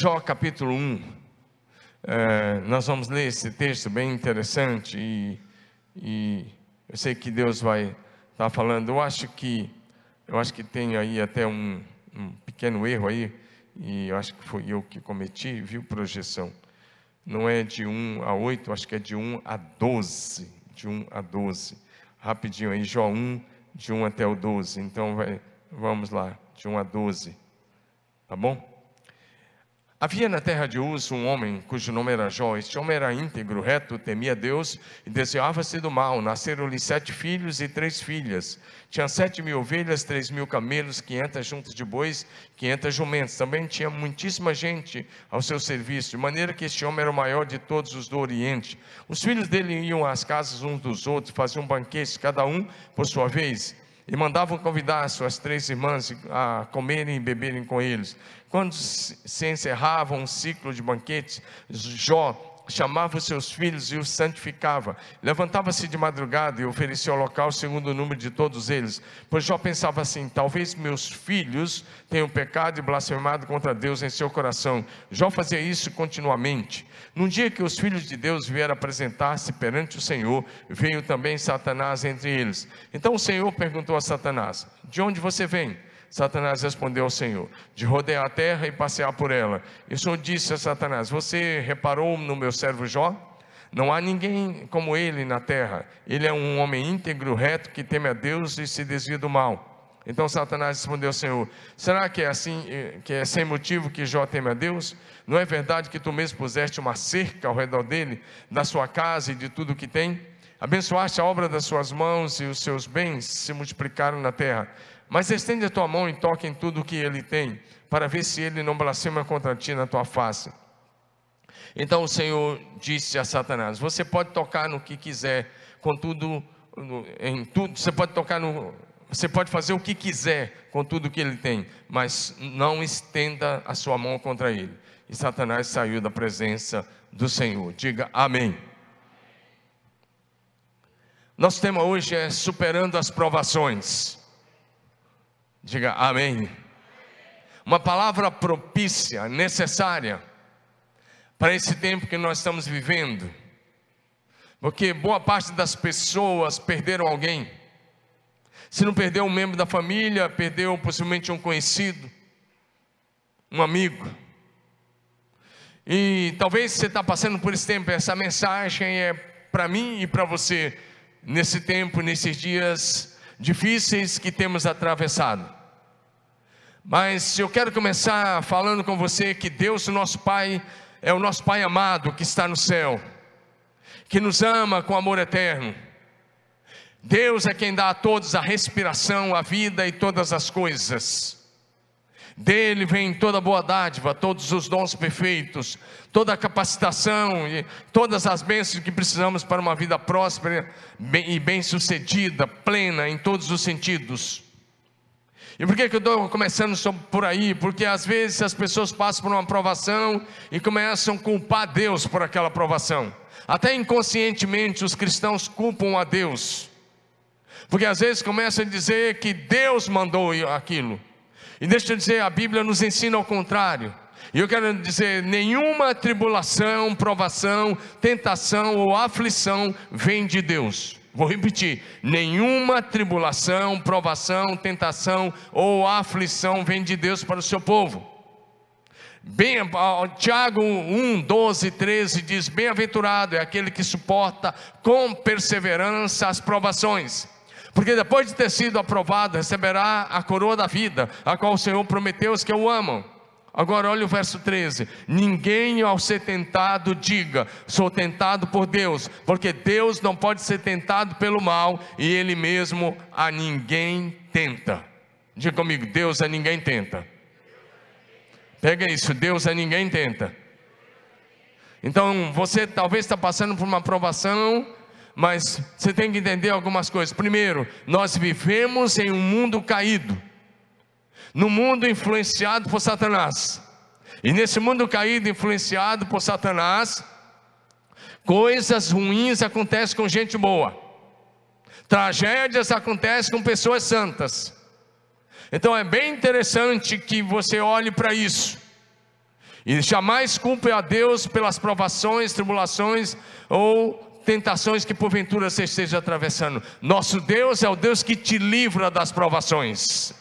Jó capítulo 1. É, nós vamos ler esse texto bem interessante e, e eu sei que Deus vai estar tá falando. Eu acho que eu acho que tem aí até um, um pequeno erro aí e eu acho que foi eu que cometi, viu projeção. Não é de 1 a 8, acho que é de 1 a 12, de 1 a 12. Rapidinho aí, Jó 1, de 1 até o 12. Então vai, vamos lá, de 1 a 12. Tá bom? Havia na terra de Uz um homem cujo nome era Jó. Este homem era íntegro, reto, temia Deus e desviava-se do mal. Nasceram-lhe sete filhos e três filhas. Tinha sete mil ovelhas, três mil camelos, quinhentas juntas de bois, quinhentas jumentos. Também tinha muitíssima gente ao seu serviço, de maneira que este homem era o maior de todos os do Oriente. Os filhos dele iam às casas uns dos outros, faziam banquetes, cada um por sua vez e mandavam convidar suas três irmãs a comerem e beberem com eles. Quando se encerrava um ciclo de banquetes, Jó chamava os seus filhos e os santificava. Levantava-se de madrugada e oferecia ao local segundo o número de todos eles. Pois Jó pensava assim: talvez meus filhos tenham pecado e blasfemado contra Deus em seu coração. Jó fazia isso continuamente. Num dia que os filhos de Deus vieram apresentar-se perante o Senhor, veio também Satanás entre eles. Então o Senhor perguntou a Satanás: De onde você vem? Satanás respondeu ao Senhor: De rodear a terra e passear por ela. E o Senhor disse a Satanás: Você reparou no meu servo Jó? Não há ninguém como ele na terra. Ele é um homem íntegro, reto, que teme a Deus e se desvia do mal. Então Satanás respondeu ao Senhor: Será que é assim, que é sem motivo que Jó teme a Deus? Não é verdade que tu mesmo puseste uma cerca ao redor dele, da sua casa e de tudo que tem? Abençoaste a obra das suas mãos e os seus bens se multiplicaram na terra. Mas estende a tua mão e toque em tudo o que ele tem, para ver se ele não blasfema contra ti na tua face. Então o Senhor disse a Satanás: Você pode tocar no que quiser, contudo, em tudo, você pode tocar no. Você pode fazer o que quiser com tudo que ele tem, mas não estenda a sua mão contra ele. E Satanás saiu da presença do Senhor. Diga amém. Nosso tema hoje é superando as provações. Diga amém. Uma palavra propícia, necessária para esse tempo que nós estamos vivendo. Porque boa parte das pessoas perderam alguém. Se não perdeu um membro da família, perdeu possivelmente um conhecido, um amigo. E talvez você está passando por esse tempo, essa mensagem é para mim e para você, nesse tempo, nesses dias difíceis que temos atravessado. Mas eu quero começar falando com você que Deus, o nosso Pai, é o nosso Pai amado que está no céu, que nos ama com amor eterno. Deus é quem dá a todos a respiração, a vida e todas as coisas. Dele vem toda boa dádiva, todos os dons perfeitos, toda a capacitação e todas as bênçãos que precisamos para uma vida próspera e bem-sucedida, plena em todos os sentidos. E por que, que eu estou começando por aí? Porque às vezes as pessoas passam por uma aprovação e começam a culpar Deus por aquela aprovação. Até inconscientemente os cristãos culpam a Deus. Porque às vezes começam a dizer que Deus mandou aquilo. E deixa eu dizer, a Bíblia nos ensina ao contrário. E eu quero dizer: nenhuma tribulação, provação, tentação ou aflição vem de Deus. Vou repetir: nenhuma tribulação, provação, tentação ou aflição vem de Deus para o seu povo. Bem, Tiago 1, 12, 13 diz: Bem-aventurado é aquele que suporta com perseverança as provações porque depois de ter sido aprovado, receberá a coroa da vida, a qual o Senhor prometeu aos que o amam. Agora olha o verso 13: Ninguém ao ser tentado diga, sou tentado por Deus, porque Deus não pode ser tentado pelo mal e Ele mesmo a ninguém tenta. Diga comigo: Deus a ninguém tenta. Pega isso, Deus a ninguém tenta. Então você talvez está passando por uma provação mas você tem que entender algumas coisas. Primeiro, nós vivemos em um mundo caído, no mundo influenciado por Satanás. E nesse mundo caído, influenciado por Satanás, coisas ruins acontecem com gente boa, tragédias acontecem com pessoas santas. Então é bem interessante que você olhe para isso. E jamais culpe a Deus pelas provações, tribulações ou tentações que porventura você esteja atravessando. Nosso Deus é o Deus que te livra das provações.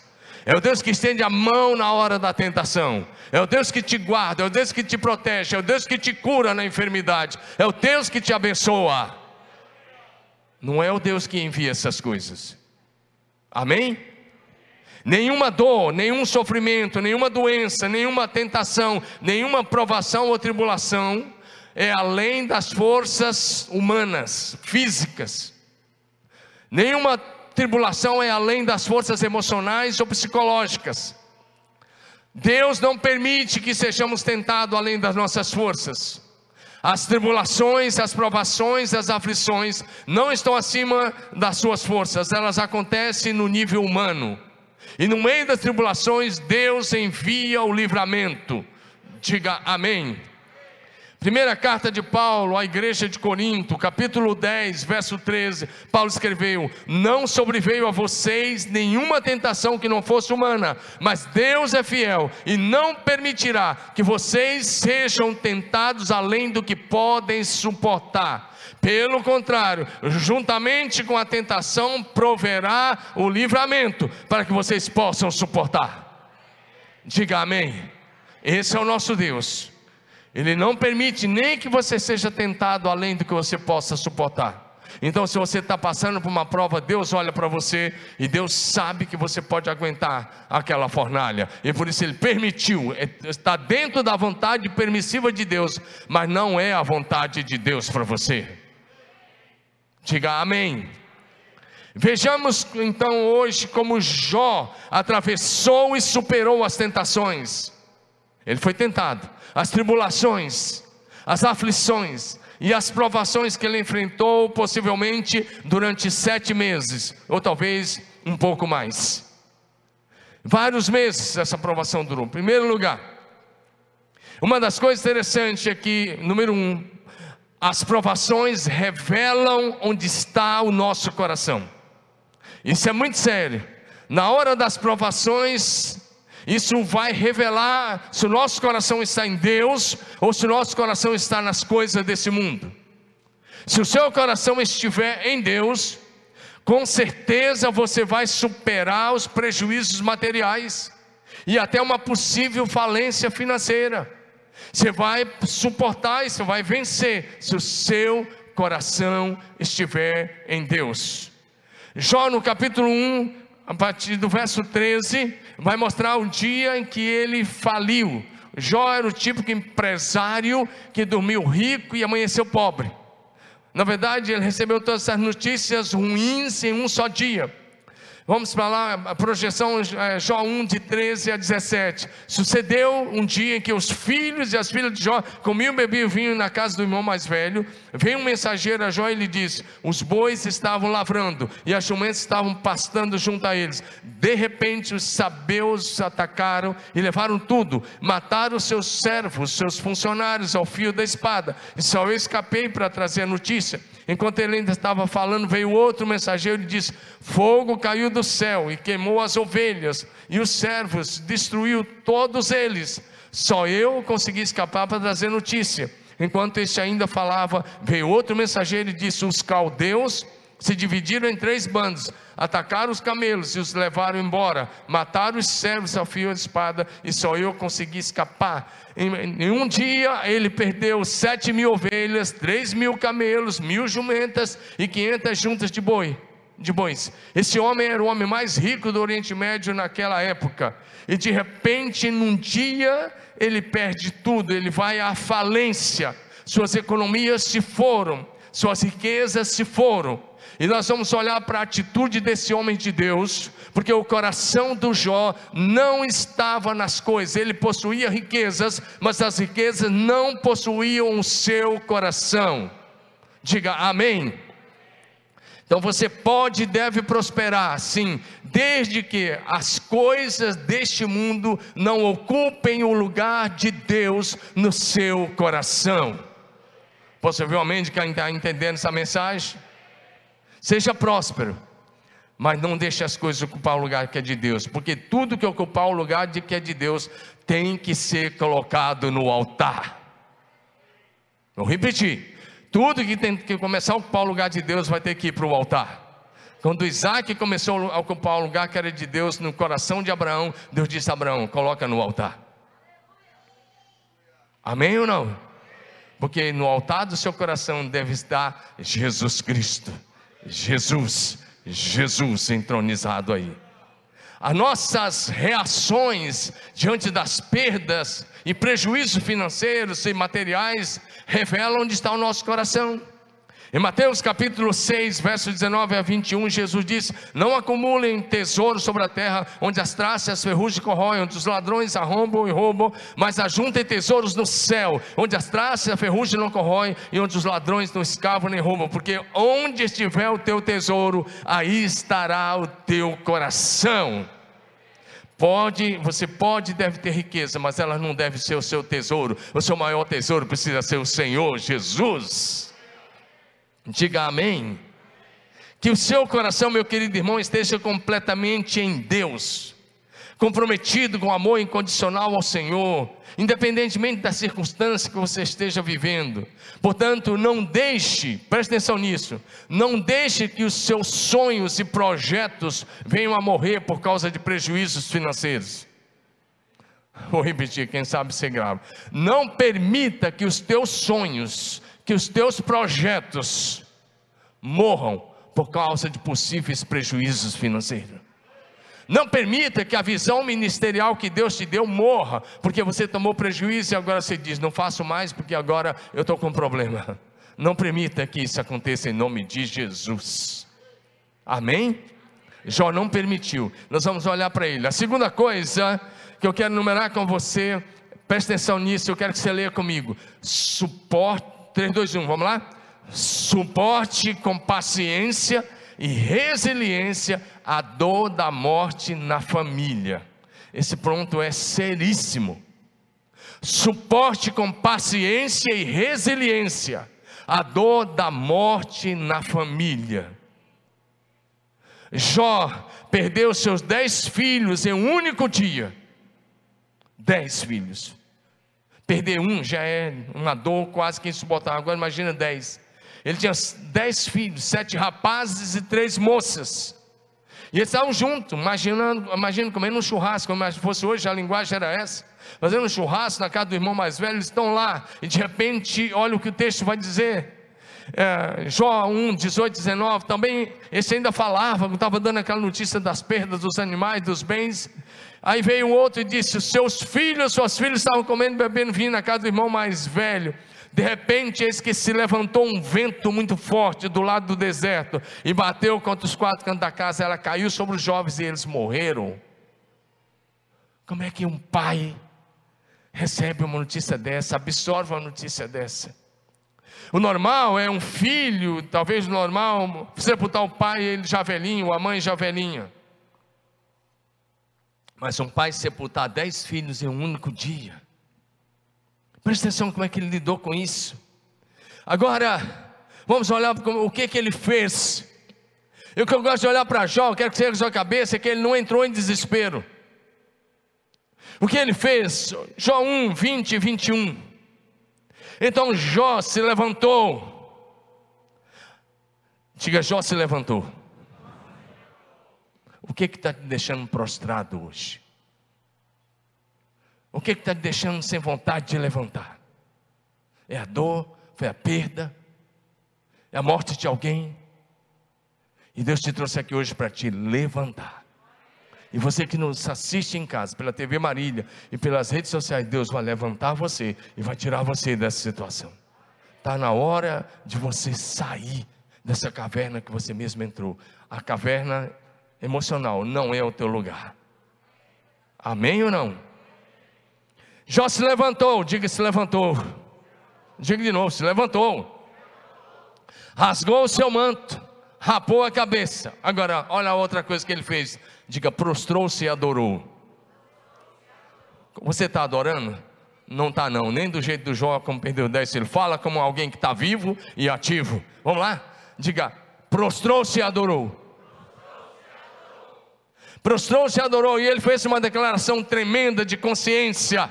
É o Deus que estende a mão na hora da tentação. É o Deus que te guarda, é o Deus que te protege, é o Deus que te cura na enfermidade, é o Deus que te abençoa. Não é o Deus que envia essas coisas. Amém? Nenhuma dor, nenhum sofrimento, nenhuma doença, nenhuma tentação, nenhuma provação ou tribulação é além das forças humanas, físicas. Nenhuma tribulação é além das forças emocionais ou psicológicas. Deus não permite que sejamos tentados além das nossas forças. As tribulações, as provações, as aflições não estão acima das suas forças, elas acontecem no nível humano. E no meio das tribulações, Deus envia o livramento. Diga amém. Primeira carta de Paulo à igreja de Corinto, capítulo 10, verso 13. Paulo escreveu: Não sobreveio a vocês nenhuma tentação que não fosse humana, mas Deus é fiel e não permitirá que vocês sejam tentados além do que podem suportar. Pelo contrário, juntamente com a tentação, proverá o livramento para que vocês possam suportar. Diga amém. Esse é o nosso Deus. Ele não permite nem que você seja tentado além do que você possa suportar. Então, se você está passando por uma prova, Deus olha para você e Deus sabe que você pode aguentar aquela fornalha, e por isso Ele permitiu, é, está dentro da vontade permissiva de Deus, mas não é a vontade de Deus para você. Diga amém. Vejamos então hoje como Jó atravessou e superou as tentações. Ele foi tentado, as tribulações, as aflições e as provações que ele enfrentou, possivelmente durante sete meses, ou talvez um pouco mais. Vários meses essa provação durou. Em primeiro lugar, uma das coisas interessantes é que, número um, as provações revelam onde está o nosso coração. Isso é muito sério. Na hora das provações, isso vai revelar se o nosso coração está em Deus ou se o nosso coração está nas coisas desse mundo. Se o seu coração estiver em Deus, com certeza você vai superar os prejuízos materiais e até uma possível falência financeira. Você vai suportar você vai vencer se o seu coração estiver em Deus. Jó no capítulo 1, a partir do verso 13, vai mostrar o dia em que ele faliu. Jó era o típico empresário que dormiu rico e amanheceu pobre. Na verdade, ele recebeu todas essas notícias ruins em um só dia. Vamos para lá, a projeção é, Jó 1, de 13 a 17. Sucedeu um dia em que os filhos e as filhas de Jó comiam bebiam vinho na casa do irmão mais velho. Veio um mensageiro a Jó e lhe disse: Os bois estavam lavrando e as jumentas estavam pastando junto a eles. De repente, os sabeus atacaram e levaram tudo. Mataram seus servos, seus funcionários ao fio da espada. E só eu escapei para trazer a notícia. Enquanto ele ainda estava falando, veio outro mensageiro e disse: Fogo caiu do céu e queimou as ovelhas e os servos, destruiu todos eles. Só eu consegui escapar para trazer notícia. Enquanto este ainda falava, veio outro mensageiro e disse: Os caldeus se dividiram em três bandos, atacaram os camelos e os levaram embora, mataram os servos ao fio de espada, e só eu consegui escapar. Em, em um dia ele perdeu sete mil ovelhas, três mil camelos, mil jumentas e quinhentas juntas de boi. De bois. Esse homem era o homem mais rico do Oriente Médio naquela época. E de repente, num dia, ele perde tudo, ele vai à falência. Suas economias se foram, suas riquezas se foram e nós vamos olhar para a atitude desse homem de Deus, porque o coração do Jó não estava nas coisas, ele possuía riquezas, mas as riquezas não possuíam o seu coração. Diga amém. Então você pode e deve prosperar, sim, desde que as coisas deste mundo não ocupem o lugar de Deus no seu coração. Possivelmente quem está entendendo essa mensagem? Seja próspero, Mas não deixe as coisas ocupar o lugar que é de Deus, porque tudo que ocupar o lugar de que é de Deus tem que ser colocado no altar. Vou repetir: tudo que tem que começar a ocupar o lugar de Deus vai ter que ir para o altar. Quando Isaac começou a ocupar o lugar que era de Deus no coração de Abraão, Deus disse a Abraão: coloca no altar. Amém ou não? Porque no altar do seu coração deve estar Jesus Cristo. Jesus, Jesus entronizado aí. As nossas reações diante das perdas e prejuízos financeiros e materiais revelam onde está o nosso coração. Em Mateus capítulo 6, verso 19 a 21, Jesus diz: Não acumulem tesouro sobre a terra, onde as traças e as ferrugens corroem, onde os ladrões arrombam e roubam, mas ajuntem tesouros no céu, onde as traças e a ferrugem não corroem, e onde os ladrões não escavam nem roubam, porque onde estiver o teu tesouro, aí estará o teu coração. Pode, você pode e deve ter riqueza, mas ela não deve ser o seu tesouro. O seu maior tesouro precisa ser o Senhor Jesus. Diga amém. Que o seu coração, meu querido irmão, esteja completamente em Deus, comprometido com amor incondicional ao Senhor, independentemente da circunstância que você esteja vivendo. Portanto, não deixe, preste atenção nisso, não deixe que os seus sonhos e projetos venham a morrer por causa de prejuízos financeiros. Vou repetir, quem sabe ser grave. Não permita que os teus sonhos, que os teus projetos morram por causa de possíveis prejuízos financeiros. Não permita que a visão ministerial que Deus te deu morra, porque você tomou prejuízo e agora você diz: não faço mais porque agora eu estou com um problema. Não permita que isso aconteça em nome de Jesus. Amém? Jó não permitiu. Nós vamos olhar para ele. A segunda coisa que eu quero numerar com você, preste atenção nisso, eu quero que você leia comigo. Suporte 3, 2, 1, vamos lá? Suporte com paciência e resiliência a dor da morte na família. Esse pronto é seríssimo. Suporte com paciência e resiliência a dor da morte na família. Jó perdeu seus dez filhos em um único dia. Dez filhos. Perder um já é uma dor quase que insuportável. Agora imagina dez. Ele tinha dez filhos, sete rapazes e três moças. E eles estavam juntos, imaginando, imaginando comendo um churrasco, como se fosse hoje, a linguagem era essa. Fazendo um churrasco na casa do irmão mais velho, eles estão lá, e de repente, olha o que o texto vai dizer. É, Jó 1, 18, 19, também esse ainda falava, estava dando aquela notícia das perdas dos animais, dos bens. Aí veio outro e disse: Seus filhos, suas filhas estavam comendo bebendo vinho na casa do irmão mais velho. De repente, eis que se levantou um vento muito forte do lado do deserto e bateu contra os quatro cantos da casa. Ela caiu sobre os jovens e eles morreram. Como é que um pai recebe uma notícia dessa, absorve uma notícia dessa? O normal é um filho, talvez o normal, sepultar o pai, ele já velhinho, a mãe já velhinha. Mas um pai sepultar dez filhos em um único dia. Presta atenção como é que ele lidou com isso. Agora, vamos olhar o que, que ele fez. E o que eu gosto de olhar para Jó, quero que seja a sua cabeça, é que ele não entrou em desespero. O que ele fez? Jó 1, 20 e 21. Então Jó se levantou. Diga, Jó se levantou. O que está te deixando prostrado hoje? O que está te deixando sem vontade de levantar? É a dor? Foi a perda? É a morte de alguém? E Deus te trouxe aqui hoje para te levantar. E você que nos assiste em casa, pela TV Marília e pelas redes sociais, Deus vai levantar você e vai tirar você dessa situação. Está na hora de você sair dessa caverna que você mesmo entrou. A caverna emocional não é o teu lugar. Amém ou não? Jó se levantou, diga se levantou. Diga de novo, se levantou. Rasgou o seu manto, rapou a cabeça. Agora, olha a outra coisa que ele fez. Diga, prostrou-se e adorou. Você está adorando? Não está não, nem do jeito do Jó, como perdeu 10, ele fala como alguém que está vivo e ativo. Vamos lá? Diga, prostrou-se e adorou. Prostrou-se e adorou, e ele fez uma declaração tremenda de consciência.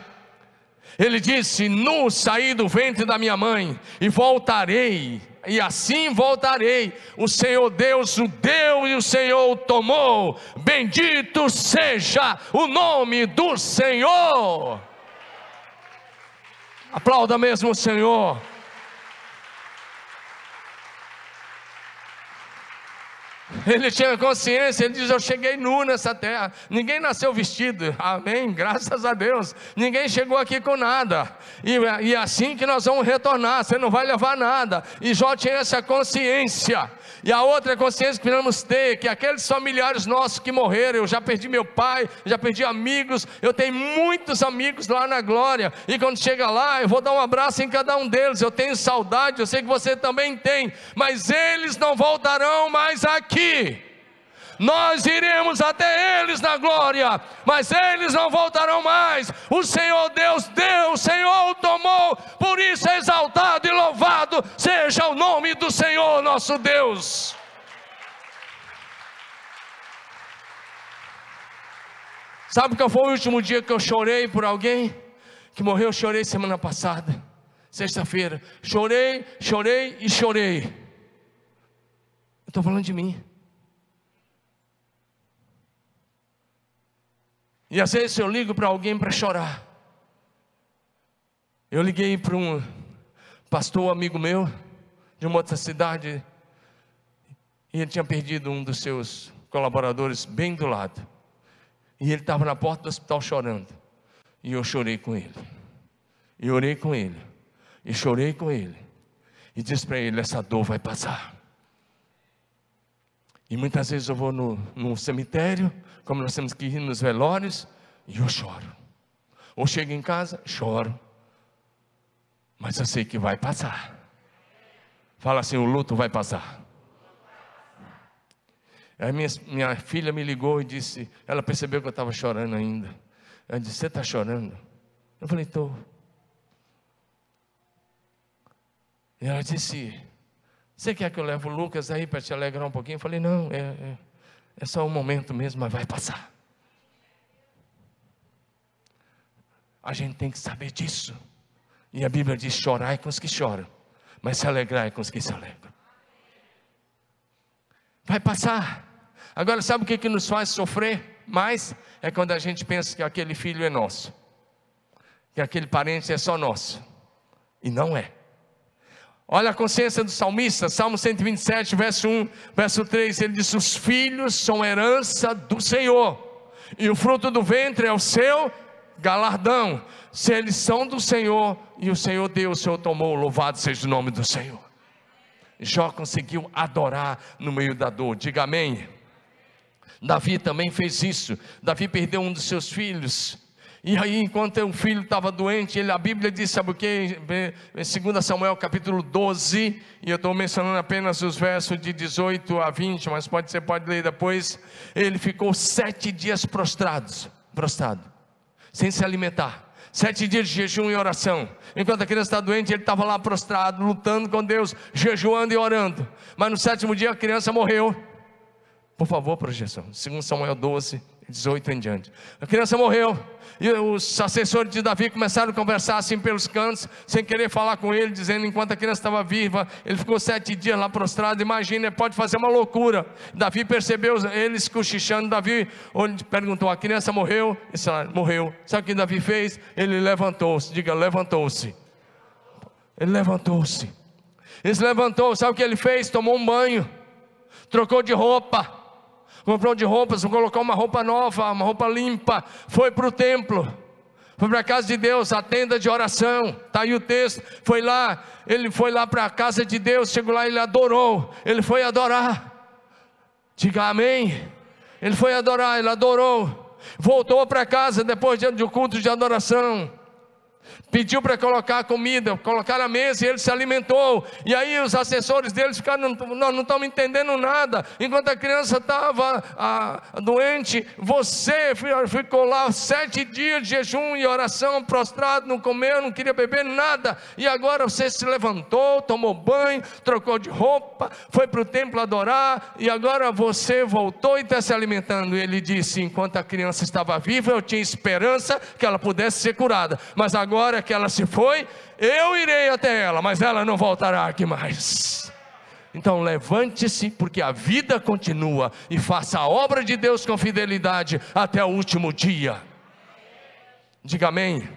Ele disse: Nu saí do ventre da minha mãe, e voltarei, e assim voltarei. O Senhor Deus o deu e o Senhor o tomou. Bendito seja o nome do Senhor. Aplauda mesmo o Senhor. Ele tinha consciência, ele diz: Eu cheguei nu nessa terra, ninguém nasceu vestido, amém, graças a Deus, ninguém chegou aqui com nada, e, e é assim que nós vamos retornar, você não vai levar nada, e Jó tinha essa consciência, e a outra consciência que precisamos ter, que aqueles familiares nossos que morreram, eu já perdi meu pai, já perdi amigos, eu tenho muitos amigos lá na glória, e quando chega lá, eu vou dar um abraço em cada um deles, eu tenho saudade, eu sei que você também tem, mas eles não voltarão mais aqui. Nós iremos até eles na glória, mas eles não voltarão mais. O Senhor Deus deu, o Senhor o tomou, por isso é exaltado e louvado seja o nome do Senhor nosso Deus. Sabe qual foi o último dia que eu chorei por alguém que morreu? Eu chorei semana passada, sexta-feira. Chorei, chorei e chorei. Estou falando de mim. E às vezes eu ligo para alguém para chorar. Eu liguei para um pastor amigo meu, de uma outra cidade, e ele tinha perdido um dos seus colaboradores bem do lado. E ele estava na porta do hospital chorando. E eu chorei com ele. E orei com ele. E chorei com ele. E disse para ele: essa dor vai passar. E muitas vezes eu vou no, no cemitério, como nós temos que ir nos velórios, e eu choro. Ou chego em casa, choro. Mas eu sei que vai passar. Fala assim: o luto vai passar. Aí minha, minha filha me ligou e disse: ela percebeu que eu estava chorando ainda. Ela disse: Você está chorando? Eu falei: Estou. E ela disse: você quer que eu leve o Lucas aí para te alegrar um pouquinho? Eu falei, não, é, é, é só um momento mesmo, mas vai passar. A gente tem que saber disso. E a Bíblia diz: chorai com os que choram, mas se alegrai com os que se alegram. Vai passar. Agora, sabe o que, que nos faz sofrer mais? É quando a gente pensa que aquele filho é nosso, que aquele parente é só nosso, e não é. Olha a consciência do salmista, Salmo 127, verso 1, verso 3, ele diz: Os filhos são herança do Senhor, e o fruto do ventre é o seu galardão. Se eles são do Senhor, e o Senhor Deus, o Senhor tomou, louvado seja o nome do Senhor. Jó conseguiu adorar no meio da dor, diga amém. Davi também fez isso. Davi perdeu um dos seus filhos, e aí, enquanto o filho estava doente, ele, a Bíblia diz, sabe o que? Em 2 Samuel capítulo 12, e eu estou mencionando apenas os versos de 18 a 20, mas pode, você pode ler depois. Ele ficou sete dias prostrados, prostrado, sem se alimentar. Sete dias de jejum e oração. Enquanto a criança está doente, ele estava lá prostrado, lutando com Deus, jejuando e orando. Mas no sétimo dia a criança morreu. Por favor, projeção. 2 Samuel 12, 18 em diante. A criança morreu. E os assessores de Davi começaram a conversar assim pelos cantos, sem querer falar com ele, dizendo enquanto a criança estava viva, ele ficou sete dias lá prostrado. Imagina, pode fazer uma loucura. Davi percebeu eles cochichando. Davi perguntou: a criança morreu? Disse, ah, morreu. Sabe o que Davi fez? Ele levantou-se. Diga, levantou-se. Ele levantou-se. Ele se levantou. Sabe o que ele fez? Tomou um banho, trocou de roupa comprou de roupas, colocou uma roupa nova, uma roupa limpa, foi para o templo, foi para a casa de Deus, a tenda de oração, está aí o texto, foi lá, ele foi lá para a casa de Deus, chegou lá, ele adorou, ele foi adorar, diga amém, ele foi adorar, ele adorou, voltou para casa depois de um culto de adoração, pediu para colocar comida, colocar a mesa e ele se alimentou. E aí os assessores deles ficaram, não estamos entendendo nada. Enquanto a criança estava doente, você ficou lá sete dias de jejum e oração, prostrado, não comeu, não queria beber nada. E agora você se levantou, tomou banho, trocou de roupa, foi para o templo adorar e agora você voltou e está se alimentando. Ele disse: enquanto a criança estava viva, eu tinha esperança que ela pudesse ser curada. Mas agora que ela se foi, eu irei até ela, mas ela não voltará aqui mais. Então levante-se, porque a vida continua, e faça a obra de Deus com fidelidade até o último dia. Diga amém.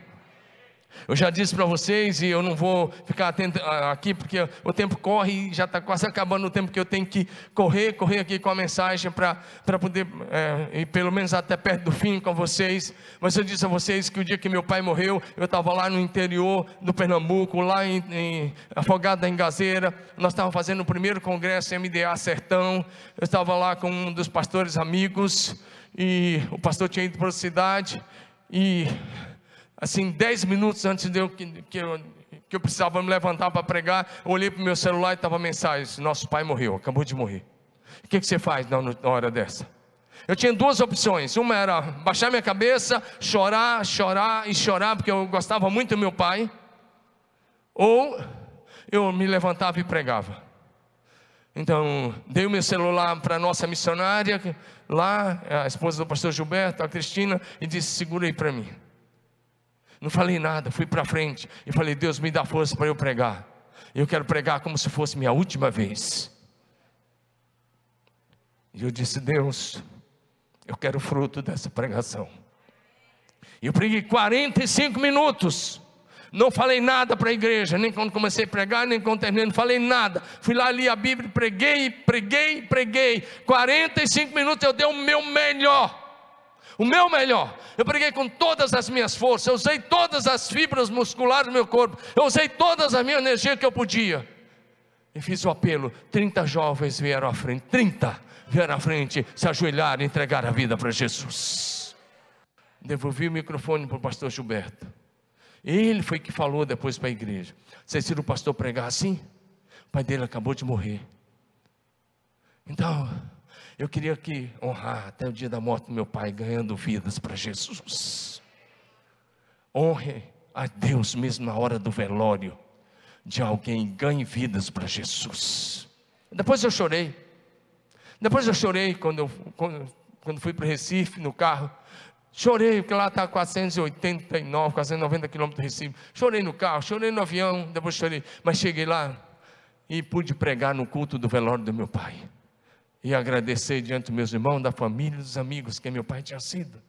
Eu já disse para vocês, e eu não vou ficar atento ah, aqui, porque o tempo corre e já está quase acabando o tempo que eu tenho que correr, correr aqui com a mensagem para poder é, ir pelo menos até perto do fim com vocês. Mas eu disse a vocês que o dia que meu pai morreu, eu estava lá no interior do Pernambuco, lá em, em Afogado da Engazeira. Nós estávamos fazendo o primeiro congresso MDA Sertão. Eu estava lá com um dos pastores amigos, e o pastor tinha ido para a cidade, e assim, dez minutos antes de eu, que, que eu, que eu precisava me levantar para pregar, olhei para o meu celular e estava mensagem: Nosso pai morreu, acabou de morrer. O que, que você faz na, na hora dessa? Eu tinha duas opções. Uma era baixar minha cabeça, chorar, chorar e chorar, porque eu gostava muito do meu pai. Ou eu me levantava e pregava. Então, dei o meu celular para a nossa missionária, lá, a esposa do pastor Gilberto, a Cristina, e disse: segura aí para mim. Não falei nada, fui para frente e falei: Deus, me dá força para eu pregar. Eu quero pregar como se fosse minha última vez. E eu disse: Deus, eu quero fruto dessa pregação. E eu preguei 45 minutos. Não falei nada para a igreja, nem quando comecei a pregar, nem quando terminei, não falei nada. Fui lá, li a Bíblia, preguei, preguei, preguei. 45 minutos eu dei o meu melhor o meu melhor. Eu preguei com todas as minhas forças, eu usei todas as fibras musculares do meu corpo, eu usei todas a minha energia que eu podia. E fiz o apelo. 30 jovens vieram à frente, 30 vieram à frente, se ajoelharam e entregaram a vida para Jesus. Devolvi o microfone para o pastor Gilberto. Ele foi que falou depois para a igreja. Vocês viram o pastor pregar assim? O pai dele acabou de morrer. Então, eu queria que honrar até o dia da morte do meu pai, ganhando vidas para Jesus. Honre a Deus mesmo na hora do velório de alguém, ganhe vidas para Jesus. Depois eu chorei. Depois eu chorei quando, eu, quando, quando fui para Recife no carro. Chorei, porque lá está 489, 490 quilômetros do Recife. Chorei no carro, chorei no avião, depois chorei. Mas cheguei lá e pude pregar no culto do velório do meu pai e agradecer diante dos meus irmãos, da família, dos amigos que meu pai tinha sido,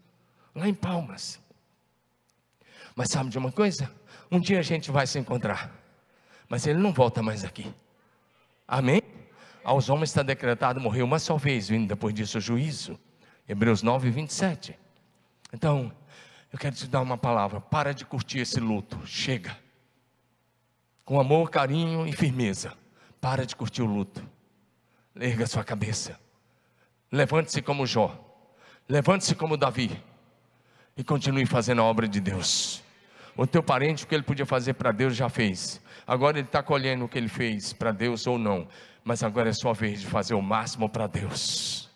lá em Palmas. Mas sabe de uma coisa? Um dia a gente vai se encontrar, mas ele não volta mais aqui. Amém? Aos homens está decretado morrer uma só vez, vindo depois disso o juízo. Hebreus 9, 27. Então, eu quero te dar uma palavra: para de curtir esse luto, chega. Com amor, carinho e firmeza, para de curtir o luto. Erga sua cabeça. Levante-se como Jó. Levante-se como Davi. E continue fazendo a obra de Deus. O teu parente, o que ele podia fazer para Deus, já fez. Agora ele está colhendo o que ele fez para Deus ou não. Mas agora é sua vez de fazer o máximo para Deus.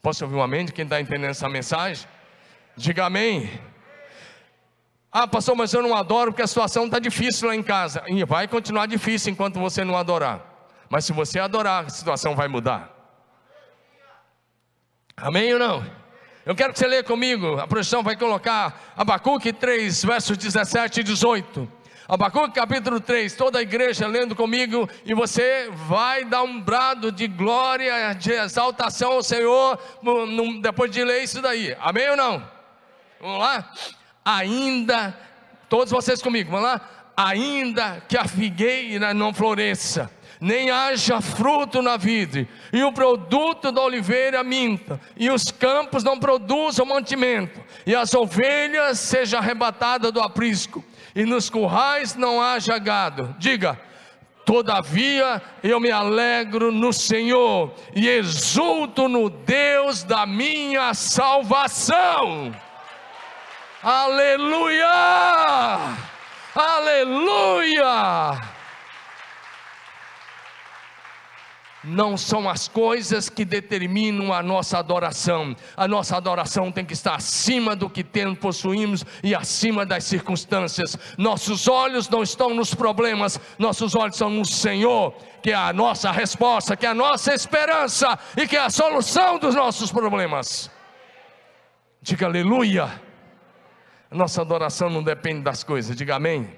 Posso ouvir um amém de quem está entendendo essa mensagem? Diga amém. Ah, pastor, mas eu não adoro porque a situação está difícil lá em casa. E vai continuar difícil enquanto você não adorar. Mas se você adorar, a situação vai mudar. Amém ou não? Eu quero que você leia comigo. A projeção vai colocar Abacuque 3, versos 17 e 18. Abacuque capítulo 3, toda a igreja lendo comigo, e você vai dar um brado de glória, de exaltação ao Senhor, depois de ler isso daí. Amém ou não? Vamos lá? Ainda, todos vocês comigo, vamos lá? Ainda que a figueira não floresça, nem haja fruto na vide, e o produto da oliveira minta, e os campos não produzam mantimento, e as ovelhas sejam arrebatadas do aprisco, e nos currais não haja gado. Diga, Todavia eu me alegro no Senhor e exulto no Deus da minha salvação. Aleluia! Aleluia! Não são as coisas que determinam a nossa adoração. A nossa adoração tem que estar acima do que temos, possuímos e acima das circunstâncias. Nossos olhos não estão nos problemas, nossos olhos estão no Senhor, que é a nossa resposta, que é a nossa esperança e que é a solução dos nossos problemas. Diga aleluia. Nossa adoração não depende das coisas, diga amém.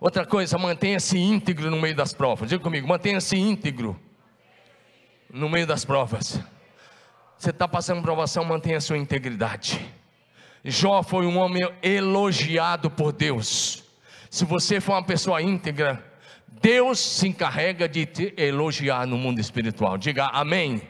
Outra coisa, mantenha-se íntegro no meio das provas. Diga comigo, mantenha-se íntegro no meio das provas. Você está passando provação, mantenha a sua integridade. Jó foi um homem elogiado por Deus. Se você for uma pessoa íntegra, Deus se encarrega de te elogiar no mundo espiritual. Diga amém.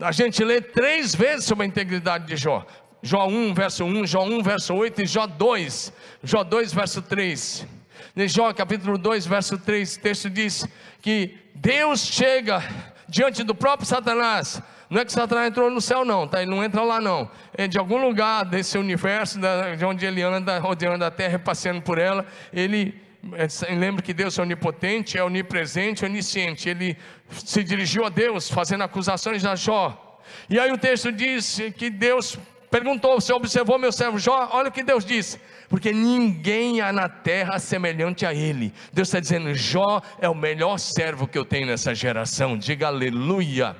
A gente lê três vezes sobre a integridade de Jó. Jó 1, verso 1, Jó 1, verso 8 e Jó 2, Jó 2, verso 3. Em Jó capítulo 2, verso 3, o texto diz que Deus chega diante do próprio Satanás. Não é que Satanás entrou no céu, não, tá? Ele não entra lá, não. É de algum lugar desse universo, de onde ele anda, rodeando a terra, passeando por ela. Ele é, lembra que Deus é onipotente, é onipresente, onisciente. Ele se dirigiu a Deus, fazendo acusações a Jó. E aí o texto diz que Deus perguntou: Você observou meu servo Jó? Olha o que Deus disse porque ninguém há na terra semelhante a ele. Deus está dizendo: Jó é o melhor servo que eu tenho nessa geração. Diga aleluia.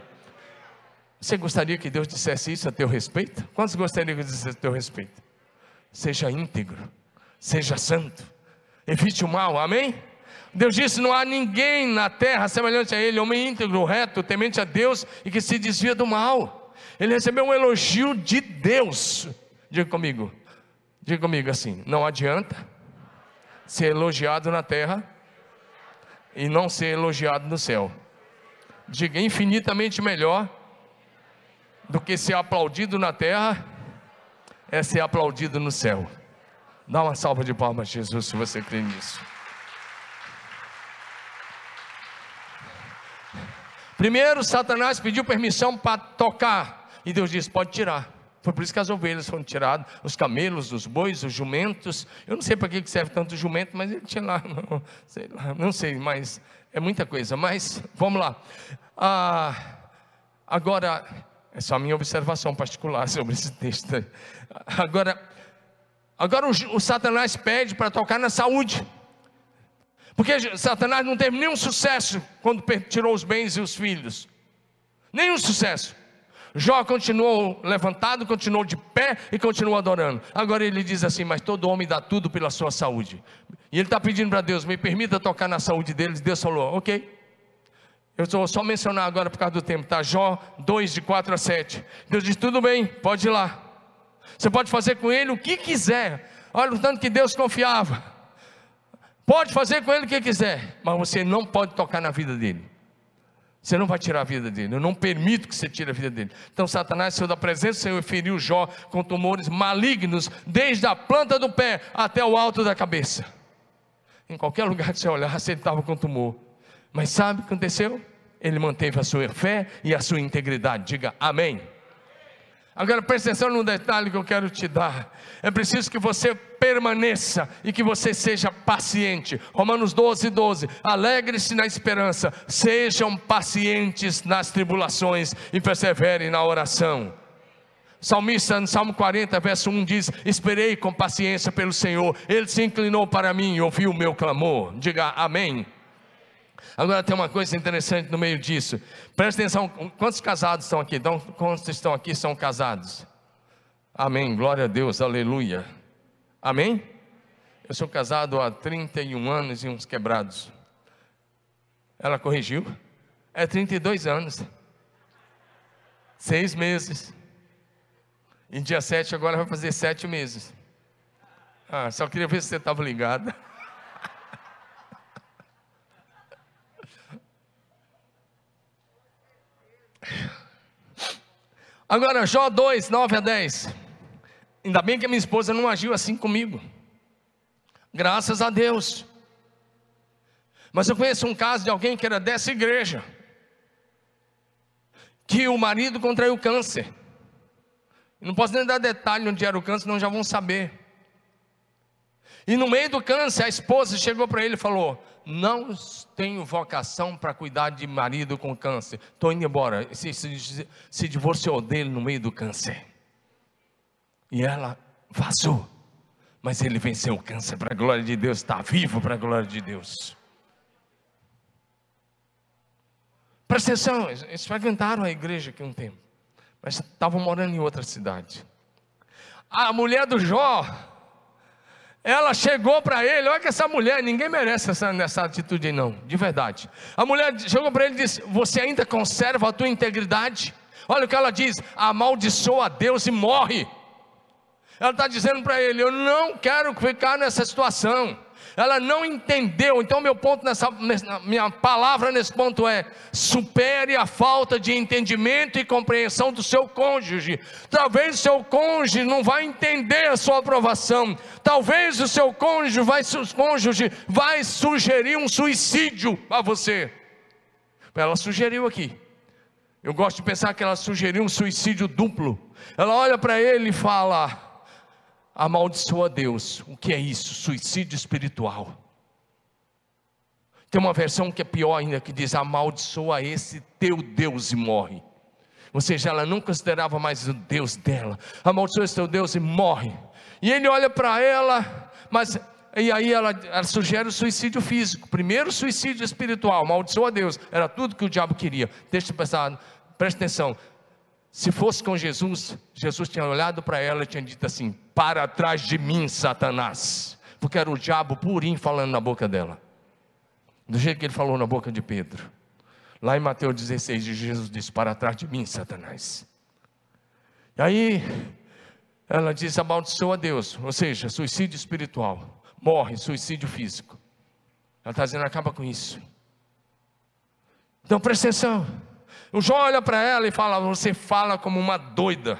Você gostaria que Deus dissesse isso a teu respeito? Quantos gostariam que dissesse a teu respeito? Seja íntegro, seja santo, evite o mal, amém? Deus disse: Não há ninguém na terra semelhante a Ele, homem íntegro, reto, temente a Deus e que se desvia do mal. Ele recebeu um elogio de Deus. Diga comigo, Diga comigo assim: não adianta ser elogiado na terra e não ser elogiado no céu. Diga infinitamente melhor do que ser aplaudido na terra é ser aplaudido no céu. Dá uma salva de palmas, Jesus, se você crê nisso. Primeiro, Satanás pediu permissão para tocar, e Deus disse: pode tirar. Foi por isso que as ovelhas foram tiradas, os camelos, os bois, os jumentos. Eu não sei para que serve tanto jumento, mas ele tinha lá, não sei, lá, não sei mas é muita coisa. Mas vamos lá. Ah, agora, é só a minha observação particular sobre esse texto. Agora, agora o, o Satanás pede para tocar na saúde. Porque Satanás não teve nenhum sucesso quando tirou os bens e os filhos. Nenhum sucesso. Jó continuou levantado, continuou de pé e continuou adorando. Agora ele diz assim: Mas todo homem dá tudo pela sua saúde. E ele está pedindo para Deus: Me permita tocar na saúde deles. Deus falou: Ok. Eu vou só mencionar agora por causa do tempo, tá? Jó 2, de 4 a 7. Deus diz: Tudo bem, pode ir lá. Você pode fazer com ele o que quiser. Olha o tanto que Deus confiava. Pode fazer com ele o que quiser, mas você não pode tocar na vida dele. Você não vai tirar a vida dele, eu não permito que você tire a vida dele. Então Satanás saiu da presença do Senhor e feriu Jó com tumores malignos, desde a planta do pé até o alto da cabeça. Em qualquer lugar que você olhasse, ele estava com tumor. Mas sabe o que aconteceu? Ele manteve a sua fé e a sua integridade. Diga amém. Agora preste atenção num detalhe que eu quero te dar. É preciso que você permaneça e que você seja paciente. Romanos 12, 12. Alegre-se na esperança, sejam pacientes nas tribulações e perseverem na oração. Salmista no Salmo 40, verso 1 diz: Esperei com paciência pelo Senhor, Ele se inclinou para mim e ouviu o meu clamor. Diga amém. Agora tem uma coisa interessante no meio disso. Presta atenção, quantos casados estão aqui? Então, quantos estão aqui são casados? Amém, glória a Deus, aleluia. Amém? Eu sou casado há 31 anos e uns quebrados. Ela corrigiu? É 32 anos. Seis meses. E dia 7 agora vai fazer sete meses. Ah, só queria ver se você estava ligado. Agora, Jó 2, 9 a 10. Ainda bem que minha esposa não agiu assim comigo. Graças a Deus. Mas eu conheço um caso de alguém que era dessa igreja. Que o marido contraiu câncer. Não posso nem dar detalhe onde era o câncer, não já vão saber. E no meio do câncer, a esposa chegou para ele e falou: Não tenho vocação para cuidar de marido com câncer, estou indo embora. Se, se, se divorciou dele no meio do câncer. E ela vazou. Mas ele venceu o câncer para a glória de Deus, está vivo para a glória de Deus. Presta atenção, eles frequentaram a igreja aqui um tempo, mas estavam morando em outra cidade. A mulher do Jó, ela chegou para ele, olha que essa mulher, ninguém merece essa, atitude não, de verdade. A mulher chegou para ele e disse: Você ainda conserva a tua integridade? Olha o que ela diz: amaldiçoa a Deus e morre. Ela está dizendo para ele: Eu não quero ficar nessa situação ela não entendeu. Então, meu ponto nessa, nessa, minha palavra nesse ponto é: supere a falta de entendimento e compreensão do seu cônjuge. Talvez o seu cônjuge não vai entender a sua aprovação. Talvez o seu cônjuge vai, cônjuge vai sugerir um suicídio a você. Ela sugeriu aqui. Eu gosto de pensar que ela sugeriu um suicídio duplo. Ela olha para ele e fala: amaldiçoa Deus. O que é isso? Suicídio espiritual. Tem uma versão que é pior ainda, que diz: amaldiçoa esse teu Deus e morre. Ou seja, ela não considerava mais o Deus dela. Amaldiçoa esse teu Deus e morre. E ele olha para ela, mas e aí ela, ela, sugere o suicídio físico. Primeiro suicídio espiritual, amaldiçoa Deus. Era tudo que o diabo queria. Deixa eu pensar, preste atenção. Se fosse com Jesus, Jesus tinha olhado para ela e tinha dito assim: Para trás de mim, Satanás. Porque era o diabo purinho falando na boca dela. Do jeito que ele falou na boca de Pedro. Lá em Mateus 16, Jesus disse: Para trás de mim, Satanás. E aí, ela diz: Amaldiçoa a Deus. Ou seja, suicídio espiritual. Morre, suicídio físico. Ela está dizendo: Acaba com isso. Então presta atenção. O João olha para ela e fala: Você fala como uma doida.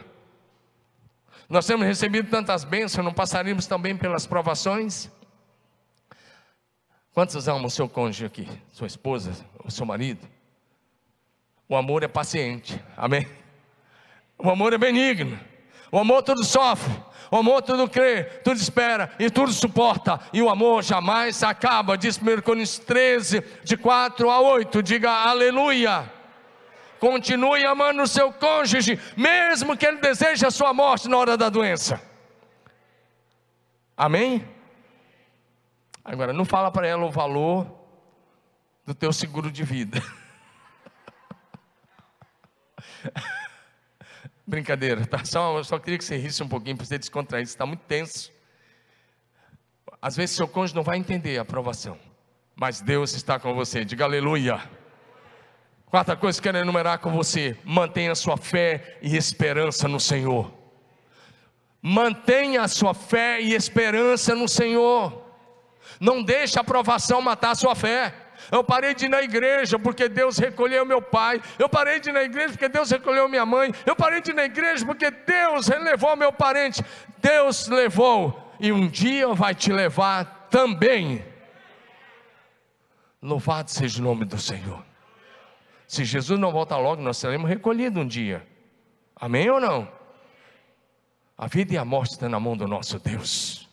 Nós temos recebido tantas bênçãos, não passaríamos também pelas provações? Quantos amam o seu cônjuge aqui? Sua esposa, o seu marido? O amor é paciente, amém? O amor é benigno, o amor tudo sofre, o amor tudo crê, tudo espera e tudo suporta, e o amor jamais acaba, diz 1 Coríntios 13, de 4 a 8, diga aleluia. Continue amando o seu cônjuge, mesmo que ele deseje a sua morte na hora da doença. Amém? Agora, não fala para ela o valor do teu seguro de vida. Brincadeira, tá? Só, só queria que você risse um pouquinho para você descontrair, está muito tenso. Às vezes seu cônjuge não vai entender a aprovação, mas Deus está com você. Diga aleluia. Quarta coisa que eu quero enumerar com você: mantenha sua fé e esperança no Senhor. Mantenha a sua fé e esperança no Senhor. Não deixe a aprovação matar a sua fé. Eu parei de ir na igreja porque Deus recolheu meu pai. Eu parei de ir na igreja porque Deus recolheu minha mãe. Eu parei de ir na igreja porque Deus relevou meu parente. Deus levou e um dia vai te levar também. Louvado seja o nome do Senhor. Se Jesus não voltar logo, nós seremos recolhidos um dia. Amém ou não? A vida e a morte estão na mão do nosso Deus.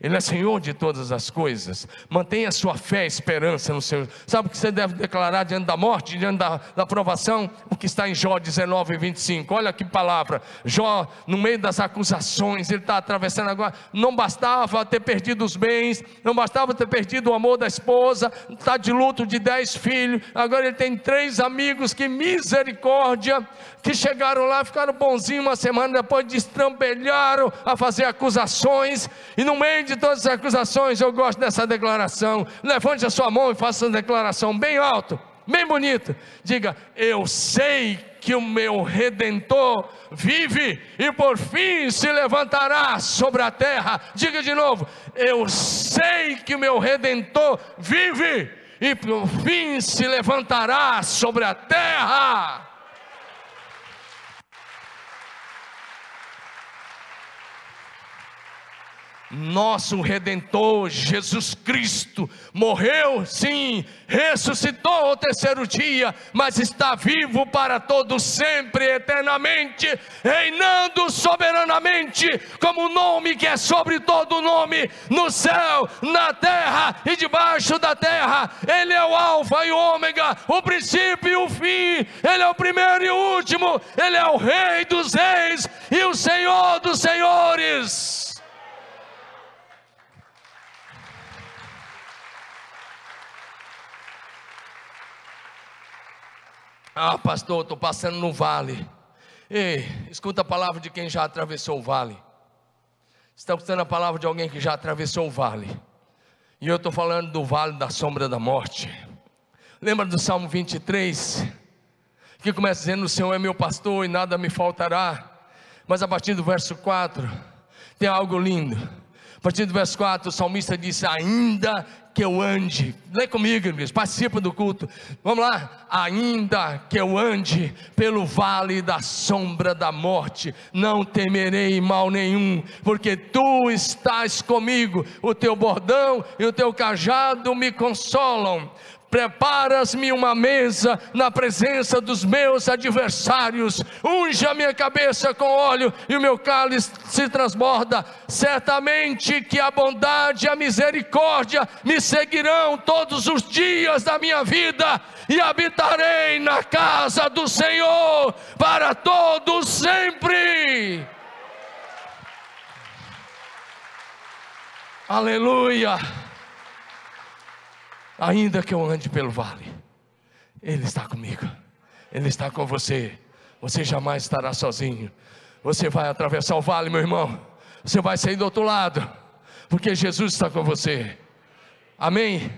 Ele é Senhor de todas as coisas. Mantenha sua fé e esperança no Senhor. Sabe o que você deve declarar diante da morte, diante da, da aprovação? O que está em Jó 19, 25. Olha que palavra. Jó, no meio das acusações, ele está atravessando agora. Não bastava ter perdido os bens, não bastava ter perdido o amor da esposa, está de luto de dez filhos. Agora ele tem três amigos que misericórdia, que chegaram lá, ficaram bonzinhos uma semana depois, destrampelharam a fazer acusações, e no meio de todas as acusações, eu gosto dessa declaração. Levante a sua mão e faça uma declaração bem alto, bem bonita. Diga: Eu sei que o meu redentor vive e por fim se levantará sobre a terra. Diga de novo: Eu sei que o meu redentor vive e por fim se levantará sobre a terra. Nosso redentor Jesus Cristo morreu, sim, ressuscitou ao terceiro dia, mas está vivo para todos sempre, eternamente, reinando soberanamente, como o nome que é sobre todo nome, no céu, na terra e debaixo da terra. Ele é o Alfa e o Ômega, o princípio e o fim, Ele é o primeiro e o último, Ele é o Rei dos Reis e o Senhor dos Senhores. Ah, pastor, estou passando no vale. Ei, escuta a palavra de quem já atravessou o vale. Está escutando a palavra de alguém que já atravessou o vale. E eu estou falando do vale da sombra da morte. Lembra do Salmo 23? Que começa dizendo: O Senhor é meu pastor e nada me faltará. Mas a partir do verso 4, tem algo lindo. A partir do verso 4, o salmista diz: Ainda que eu ande, lê comigo, igreja, participa do culto. Vamos lá. Ainda que eu ande pelo vale da sombra da morte, não temerei mal nenhum, porque tu estás comigo, o teu bordão e o teu cajado me consolam. Preparas-me uma mesa na presença dos meus adversários, unge a minha cabeça com óleo e o meu cálice se transborda. Certamente que a bondade e a misericórdia me seguirão todos os dias da minha vida e habitarei na casa do Senhor para todos sempre. Aleluia ainda que eu ande pelo vale, Ele está comigo, Ele está com você, você jamais estará sozinho. Você vai atravessar o vale, meu irmão, você vai sair do outro lado, porque Jesus está com você. Amém?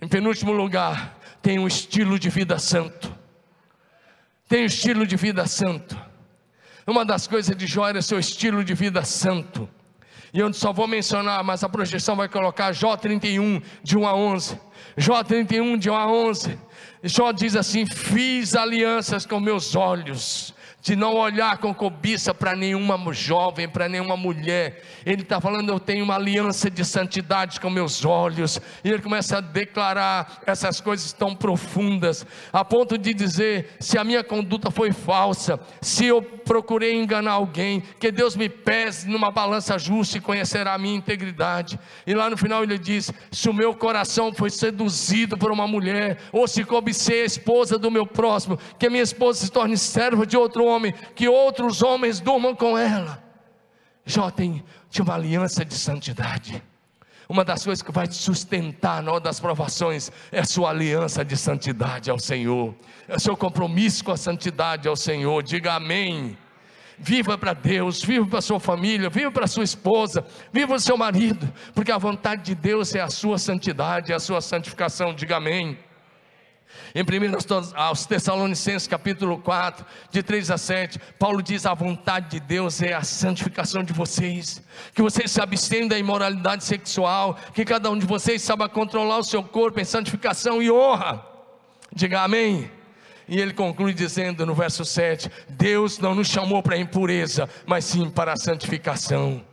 Em penúltimo lugar, tem um estilo de vida santo. Tem um estilo de vida santo. Uma das coisas de Jó era seu estilo de vida santo. E eu só vou mencionar, mas a projeção vai colocar Jó 31, de 1 a 11. Jó 31, de 1 a 11. Jó diz assim: Fiz alianças com meus olhos de não olhar com cobiça para nenhuma jovem, para nenhuma mulher. Ele está falando, eu tenho uma aliança de santidade com meus olhos. E ele começa a declarar essas coisas tão profundas, a ponto de dizer: se a minha conduta foi falsa, se eu procurei enganar alguém, que Deus me pese numa balança justa e conhecerá a minha integridade. E lá no final ele diz: se o meu coração foi seduzido por uma mulher, ou se cobicei a esposa do meu próximo, que a minha esposa se torne serva de outro homem homem, que outros homens durmam com ela. Jó tem, tinha uma aliança de santidade. Uma das coisas que vai te sustentar na hora das provações é a sua aliança de santidade ao Senhor, é o seu compromisso com a santidade ao Senhor. Diga amém. Viva para Deus, viva para sua família, viva para sua esposa, viva o seu marido, porque a vontade de Deus é a sua santidade, é a sua santificação. Diga amém. Em 1 aos Tessalonicenses capítulo 4, de 3 a 7, Paulo diz: a vontade de Deus é a santificação de vocês, que vocês se abstenham da imoralidade sexual, que cada um de vocês saiba controlar o seu corpo em santificação e honra. Diga amém. E ele conclui dizendo no verso 7: Deus não nos chamou para a impureza, mas sim para a santificação.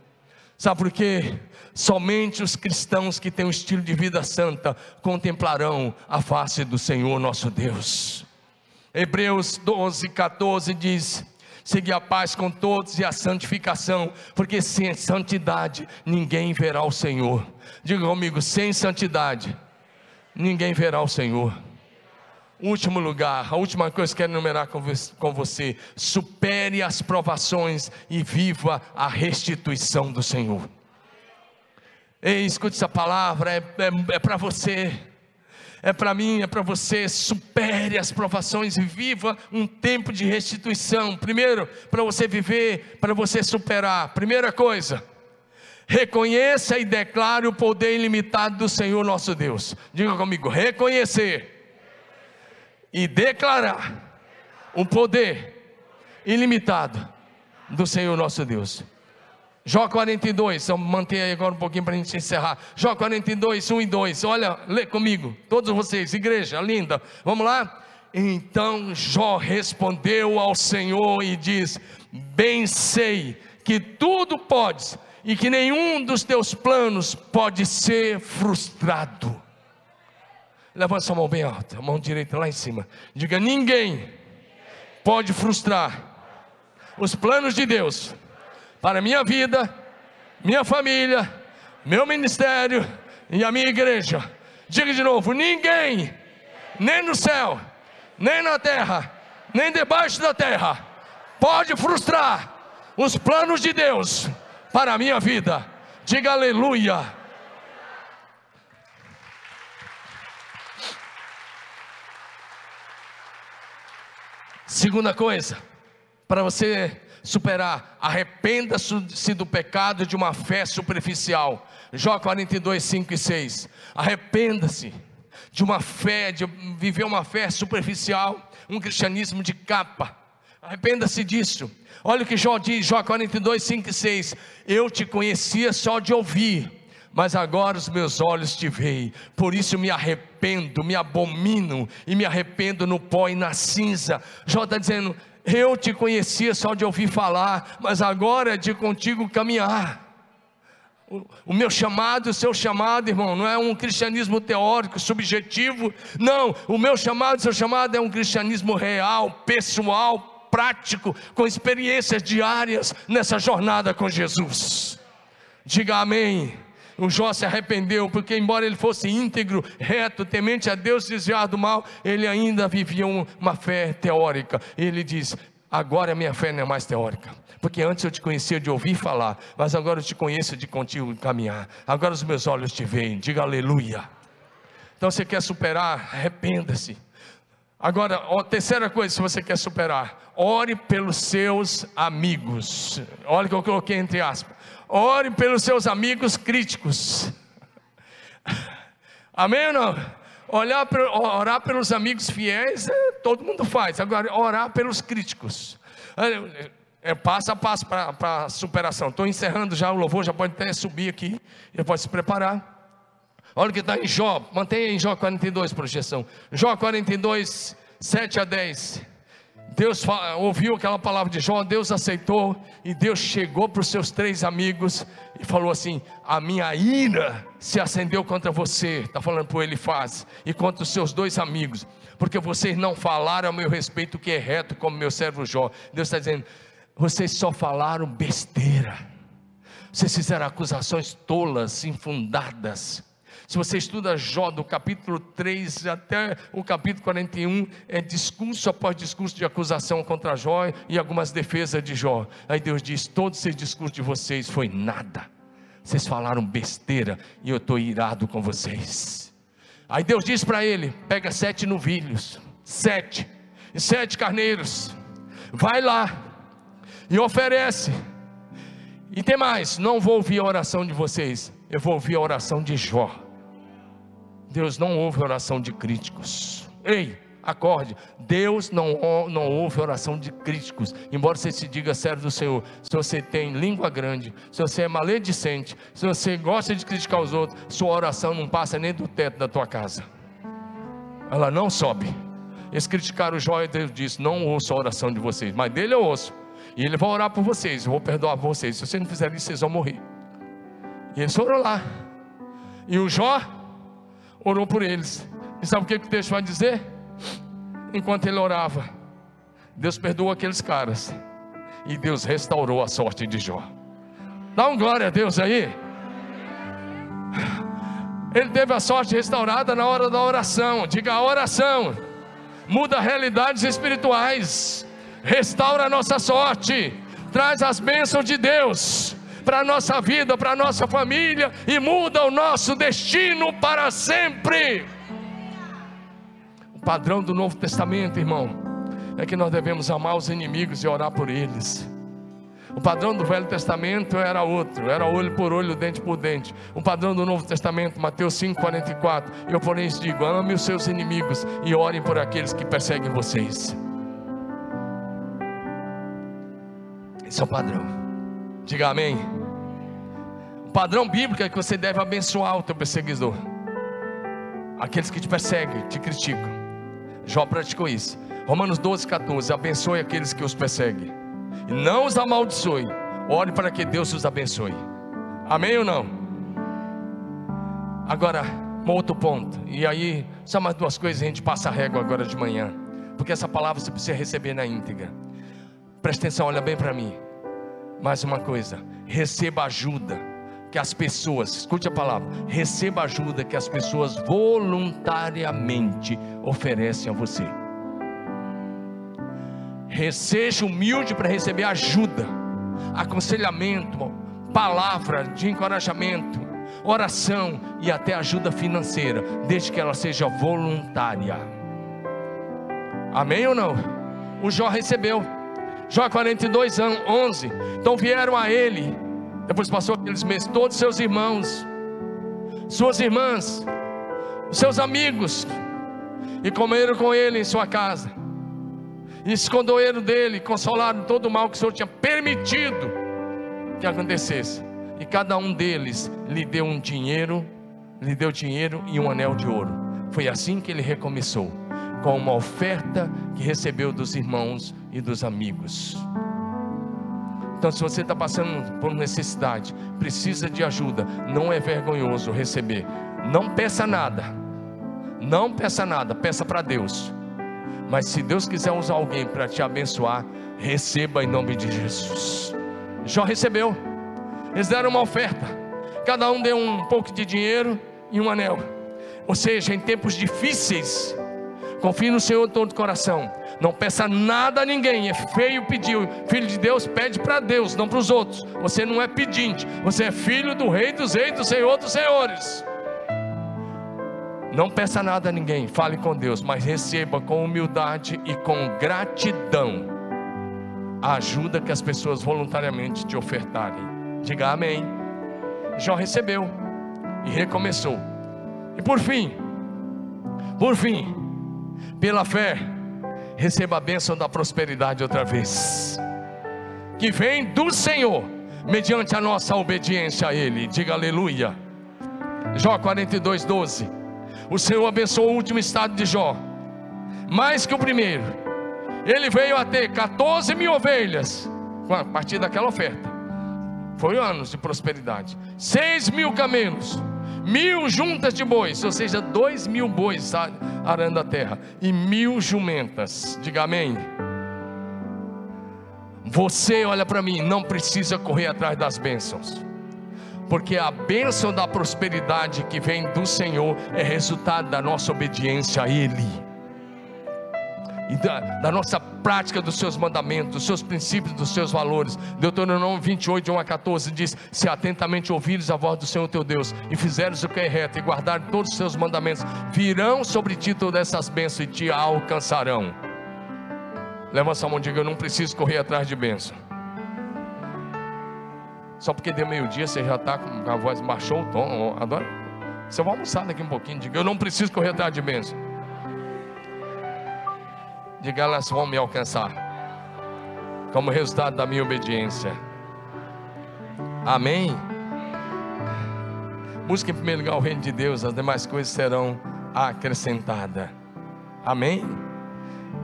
Sabe por quê? Somente os cristãos que têm um estilo de vida santa contemplarão a face do Senhor nosso Deus. Hebreus 12, 14 diz: Segui a paz com todos e a santificação, porque sem santidade ninguém verá o Senhor. Diga comigo: sem santidade ninguém verá o Senhor. Último lugar, a última coisa que eu quero enumerar com você: supere as provações e viva a restituição do Senhor. Ei, escute essa palavra, é, é, é para você, é para mim, é para você. Supere as provações e viva um tempo de restituição. Primeiro, para você viver, para você superar. Primeira coisa, reconheça e declare o poder ilimitado do Senhor nosso Deus. Diga comigo: reconhecer e declarar o poder ilimitado do Senhor nosso Deus. Jó 42, então mantém aí agora um pouquinho para a gente encerrar. Jó 42, 1 e 2. Olha, lê comigo, todos vocês, igreja linda. Vamos lá? Então Jó respondeu ao Senhor e diz: Bem sei que tudo podes e que nenhum dos teus planos pode ser frustrado. Levanta sua mão bem alta, a mão direita lá em cima. Diga: ninguém pode frustrar os planos de Deus para minha vida, minha família, meu ministério e a minha igreja. Diga de novo: ninguém, nem no céu, nem na terra, nem debaixo da terra, pode frustrar os planos de Deus para a minha vida. Diga aleluia. Segunda coisa, para você superar, arrependa-se do pecado de uma fé superficial. Jó 42, 5 e 6. Arrependa-se de uma fé, de viver uma fé superficial, um cristianismo de capa. Arrependa-se disso. Olha o que Jó diz, Jó 42, 5 e 6. Eu te conhecia só de ouvir mas agora os meus olhos te veem, por isso me arrependo, me abomino e me arrependo no pó e na cinza. Jó está dizendo: Eu te conhecia só de ouvir falar, mas agora é de contigo caminhar. O meu chamado, o seu chamado, irmão, não é um cristianismo teórico, subjetivo, não. O meu chamado, o seu chamado é um cristianismo real, pessoal, prático, com experiências diárias nessa jornada com Jesus. Diga amém. O Jó se arrependeu, porque embora ele fosse íntegro, reto, temente a Deus, desviado do mal, ele ainda vivia uma fé teórica. Ele diz: Agora a minha fé não é mais teórica, porque antes eu te conhecia de ouvir falar, mas agora eu te conheço de contigo caminhar. Agora os meus olhos te veem, diga aleluia. Então você quer superar, arrependa-se. Agora, a terceira coisa, se você quer superar, ore pelos seus amigos. Olha que eu coloquei entre aspas. Ore pelos seus amigos críticos. Amém ou não? Olhar, orar pelos amigos fiéis, é, todo mundo faz. Agora, orar pelos críticos. É, é passo a passo para a superação. Estou encerrando já, o louvor já pode até subir aqui, já pode se preparar. Olha o que está em Jó, mantenha em Jó 42, projeção. Jó 42, 7 a 10. Deus ouviu aquela palavra de Jó, Deus aceitou e Deus chegou para os seus três amigos e falou assim: A minha ira se acendeu contra você, está falando para ele faz, e contra os seus dois amigos, porque vocês não falaram a meu respeito que é reto, como meu servo Jó. Deus está dizendo: Vocês só falaram besteira, vocês fizeram acusações tolas, infundadas se você estuda Jó do capítulo 3 até o capítulo 41, é discurso após discurso de acusação contra Jó e algumas defesas de Jó. Aí Deus diz: todo esse discurso de vocês foi nada. Vocês falaram besteira e eu estou irado com vocês. Aí Deus diz para ele: pega sete novilhos, sete, e sete carneiros, vai lá e oferece. E tem mais, não vou ouvir a oração de vocês, eu vou ouvir a oração de Jó. Deus não ouve oração de críticos. Ei, acorde. Deus não, não ouve oração de críticos. Embora você se diga servo do Senhor, se você tem língua grande, se você é maledicente, se você gosta de criticar os outros, sua oração não passa nem do teto da tua casa. Ela não sobe. Eles criticaram o Jó e Deus disse: Não ouço a oração de vocês, mas dele eu ouço. E ele vai orar por vocês, eu vou perdoar vocês. Se vocês não fizerem isso, vocês vão morrer. E eles foram lá. E o Jó orou por eles. E sabe o que, que o texto vai dizer? Enquanto ele orava, Deus perdoou aqueles caras. E Deus restaurou a sorte de Jó. Dá um glória a Deus aí. Ele teve a sorte restaurada na hora da oração. Diga a oração. Muda realidades espirituais. Restaura a nossa sorte. Traz as bênçãos de Deus para a nossa vida, para a nossa família e muda o nosso destino para sempre. O padrão do Novo Testamento, irmão, é que nós devemos amar os inimigos e orar por eles. O padrão do Velho Testamento era outro, era olho por olho, dente por dente. O padrão do Novo Testamento, Mateus 5,44. Eu, porém, digo: ame os seus inimigos e orem por aqueles que perseguem vocês. Esse é o padrão. Diga amém. O padrão bíblico é que você deve abençoar o teu perseguidor. Aqueles que te perseguem, te criticam. Jó praticou isso. Romanos 12, 14. Abençoe aqueles que os perseguem. E não os amaldiçoe. Ore para que Deus os abençoe. Amém ou não? Agora, um outro ponto. E aí, só mais duas coisas a gente passa a régua agora de manhã. Porque essa palavra você precisa receber na íntegra. Presta atenção, olha bem para mim. Mais uma coisa, receba ajuda que as pessoas, escute a palavra, receba ajuda que as pessoas voluntariamente oferecem a você. Seja humilde para receber ajuda, aconselhamento, palavra de encorajamento, oração e até ajuda financeira, desde que ela seja voluntária. Amém ou não? O Jó recebeu. Jó 42 anos, 11. Então vieram a ele. Depois passou aqueles meses, todos seus irmãos, suas irmãs, seus amigos, e comeram com ele em sua casa. E esconderam dele, consolaram todo o mal que o Senhor tinha permitido que acontecesse. E cada um deles lhe deu um dinheiro, lhe deu dinheiro e um anel de ouro. Foi assim que ele recomeçou com uma oferta que recebeu dos irmãos e dos amigos. Então, se você está passando por necessidade, precisa de ajuda, não é vergonhoso receber. Não peça nada, não peça nada, peça para Deus. Mas se Deus quiser usar alguém para te abençoar, receba em nome de Jesus. Jó recebeu, eles deram uma oferta, cada um deu um pouco de dinheiro e um anel. Ou seja, em tempos difíceis, Confie no Senhor todo o coração. Não peça nada a ninguém. É feio pedir. Filho de Deus pede para Deus, não para os outros. Você não é pedinte. Você é filho do Rei dos Reis, do Senhor dos Senhores. Não peça nada a ninguém. Fale com Deus, mas receba com humildade e com gratidão a ajuda que as pessoas voluntariamente te ofertarem. Diga amém. Jó recebeu e recomeçou. E por fim, por fim, pela fé, receba a bênção da prosperidade outra vez, que vem do Senhor, mediante a nossa obediência a Ele. Diga aleluia. Jó 42, 12. O Senhor abençoou o último estado de Jó, mais que o primeiro. Ele veio a ter 14 mil ovelhas, a partir daquela oferta. Foi anos de prosperidade. 6 mil camelos mil juntas de bois, ou seja, dois mil bois arando a terra, e mil jumentas. Diga amém. Você, olha para mim, não precisa correr atrás das bênçãos, porque a bênção da prosperidade que vem do Senhor é resultado da nossa obediência a Ele e da, da, nossa prática dos seus mandamentos, dos seus princípios, dos seus valores. Deuteronômio 28, de 1 a 14 diz: Se atentamente ouvires a voz do Senhor teu Deus e fizeres o que é reto e guardar todos os seus mandamentos, virão sobre ti todas essas bênçãos e te alcançarão. Leva sua mão e diga: Eu não preciso correr atrás de bênção. Só porque deu meio-dia você já está com a voz, baixou o tom. Adora. Você vai almoçar daqui um pouquinho. Diga: Eu não preciso correr atrás de bênção diga elas vão me alcançar, como resultado da minha obediência. Amém? Busque em primeiro lugar o reino de Deus, as demais coisas serão acrescentadas. Amém?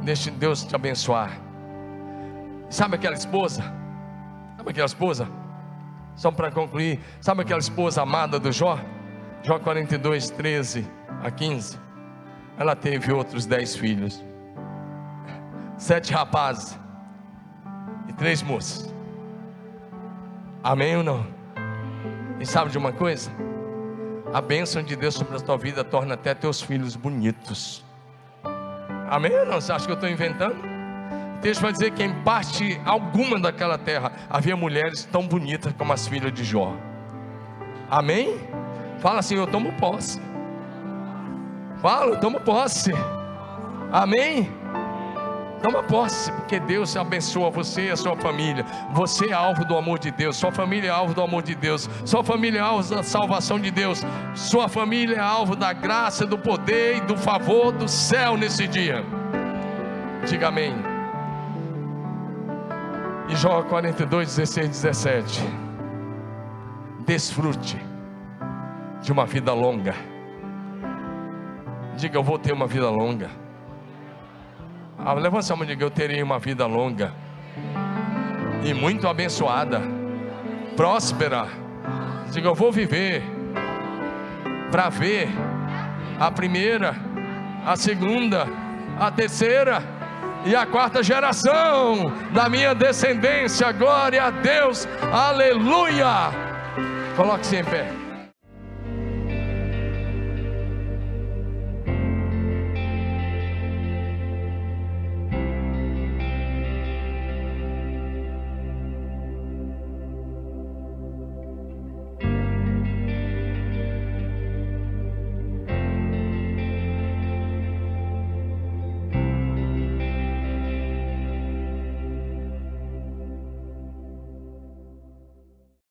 Deixe Deus te abençoar. Sabe aquela esposa? Sabe aquela esposa? Só para concluir, sabe aquela esposa amada do Jó? Jó 42, 13 a 15. Ela teve outros dez filhos sete rapazes e três moças. Amém ou não? E sabe de uma coisa? A bênção de Deus sobre a tua vida torna até teus filhos bonitos. Amém ou não? Você acha que eu estou inventando? Deus vai dizer que em parte alguma daquela terra havia mulheres tão bonitas como as filhas de Jó. Amém? Fala assim, eu tomo posse. Fala, eu tomo posse. Amém? Toma posse, porque Deus abençoa você e a sua família. Você é alvo do amor de Deus, sua família é alvo do amor de Deus, sua família é alvo da salvação de Deus, sua família é alvo da graça, do poder e do favor do céu nesse dia. Diga amém. E Jó 42, 16, 17. Desfrute de uma vida longa. Diga, eu vou ter uma vida longa. Ah, levanta a mão e diga: Eu terei uma vida longa e muito abençoada, próspera, Diga, eu vou viver para ver a primeira, a segunda, a terceira e a quarta geração da minha descendência. Glória a Deus, aleluia. Coloque-se em pé.